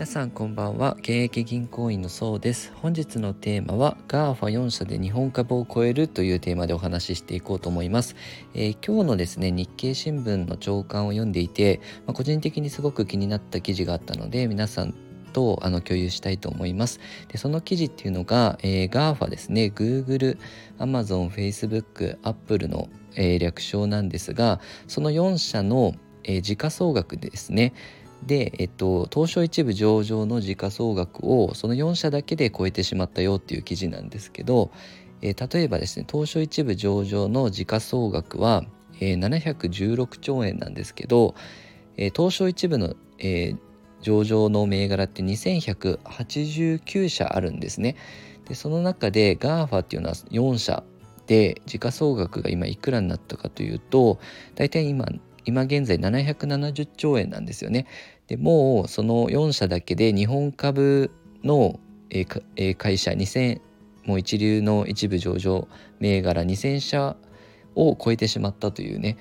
皆さんこんばんは。現役銀行員のそうです。本日のテーマは GAFA4 社で日本株を超えるというテーマでお話ししていこうと思います、えー、今日のですね日経新聞の朝刊を読んでいて、まあ、個人的にすごく気になった記事があったので皆さんとあの共有したいと思います。でその記事っていうのが、えー、GAFA ですね。Google、Amazon、Facebook、Apple の、えー、略称なんですがその4社の、えー、時価総額ですね。で、えっと、東証一部上場の時価総額をその4社だけで超えてしまったよっていう記事なんですけど、えー、例えばですね東証一部上場の時価総額は、えー、716兆円なんですけど、えー、東証一部の、えー、上場の銘柄って2189社あるんですね。でその中で GAFA っていうのは4社で時価総額が今いくらになったかというと大体今今現在770兆円なんですよね。でもうその4社だけで日本株の、えー、会社2000もう一流の一部上場銘柄2000社を超えてしまったというね、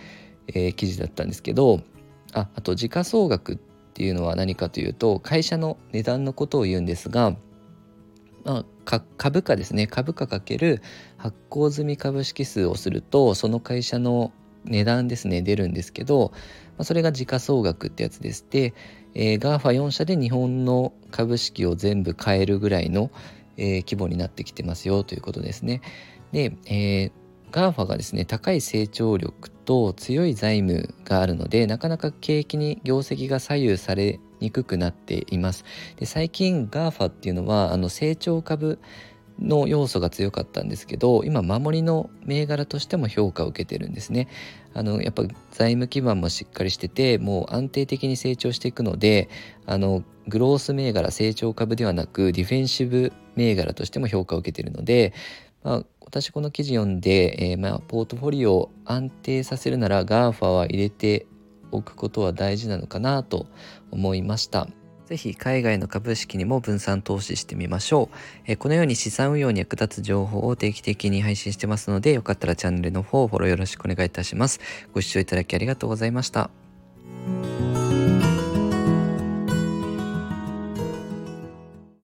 えー、記事だったんですけどああと時価総額っていうのは何かというと会社の値段のことを言うんですが、まあ、株価ですね株価かける発行済み株式数をするとその会社の値段ですね出るんですけど、まあ、それが時価総額ってやつですで、えー、GAFA4 社で日本の株式を全部買えるぐらいの、えー、規模になってきてますよということですね。で、えー、GAFA がですね高い成長力と強い財務があるのでなかなか景気に業績が左右されにくくなっています。で最近 GAFA っていうのはあの成長株の要素が強かったんですけど今守りの銘柄としても評価を受けてるんですねあのやっぱ財務基盤もしっかりしててもう安定的に成長していくのであのグロース銘柄成長株ではなくディフェンシブ銘柄としても評価を受けてるので、まあ、私この記事読んで、えー、まあ、ポートフォリオを安定させるなら GAFA は入れておくことは大事なのかなと思いました。ぜひ海外の株式にも分散投資してみましょう。えこのように資産運用に役立つ情報を定期的に配信してますので、よかったらチャンネルの方フォローよろしくお願いいたします。ご視聴いただきありがとうございました。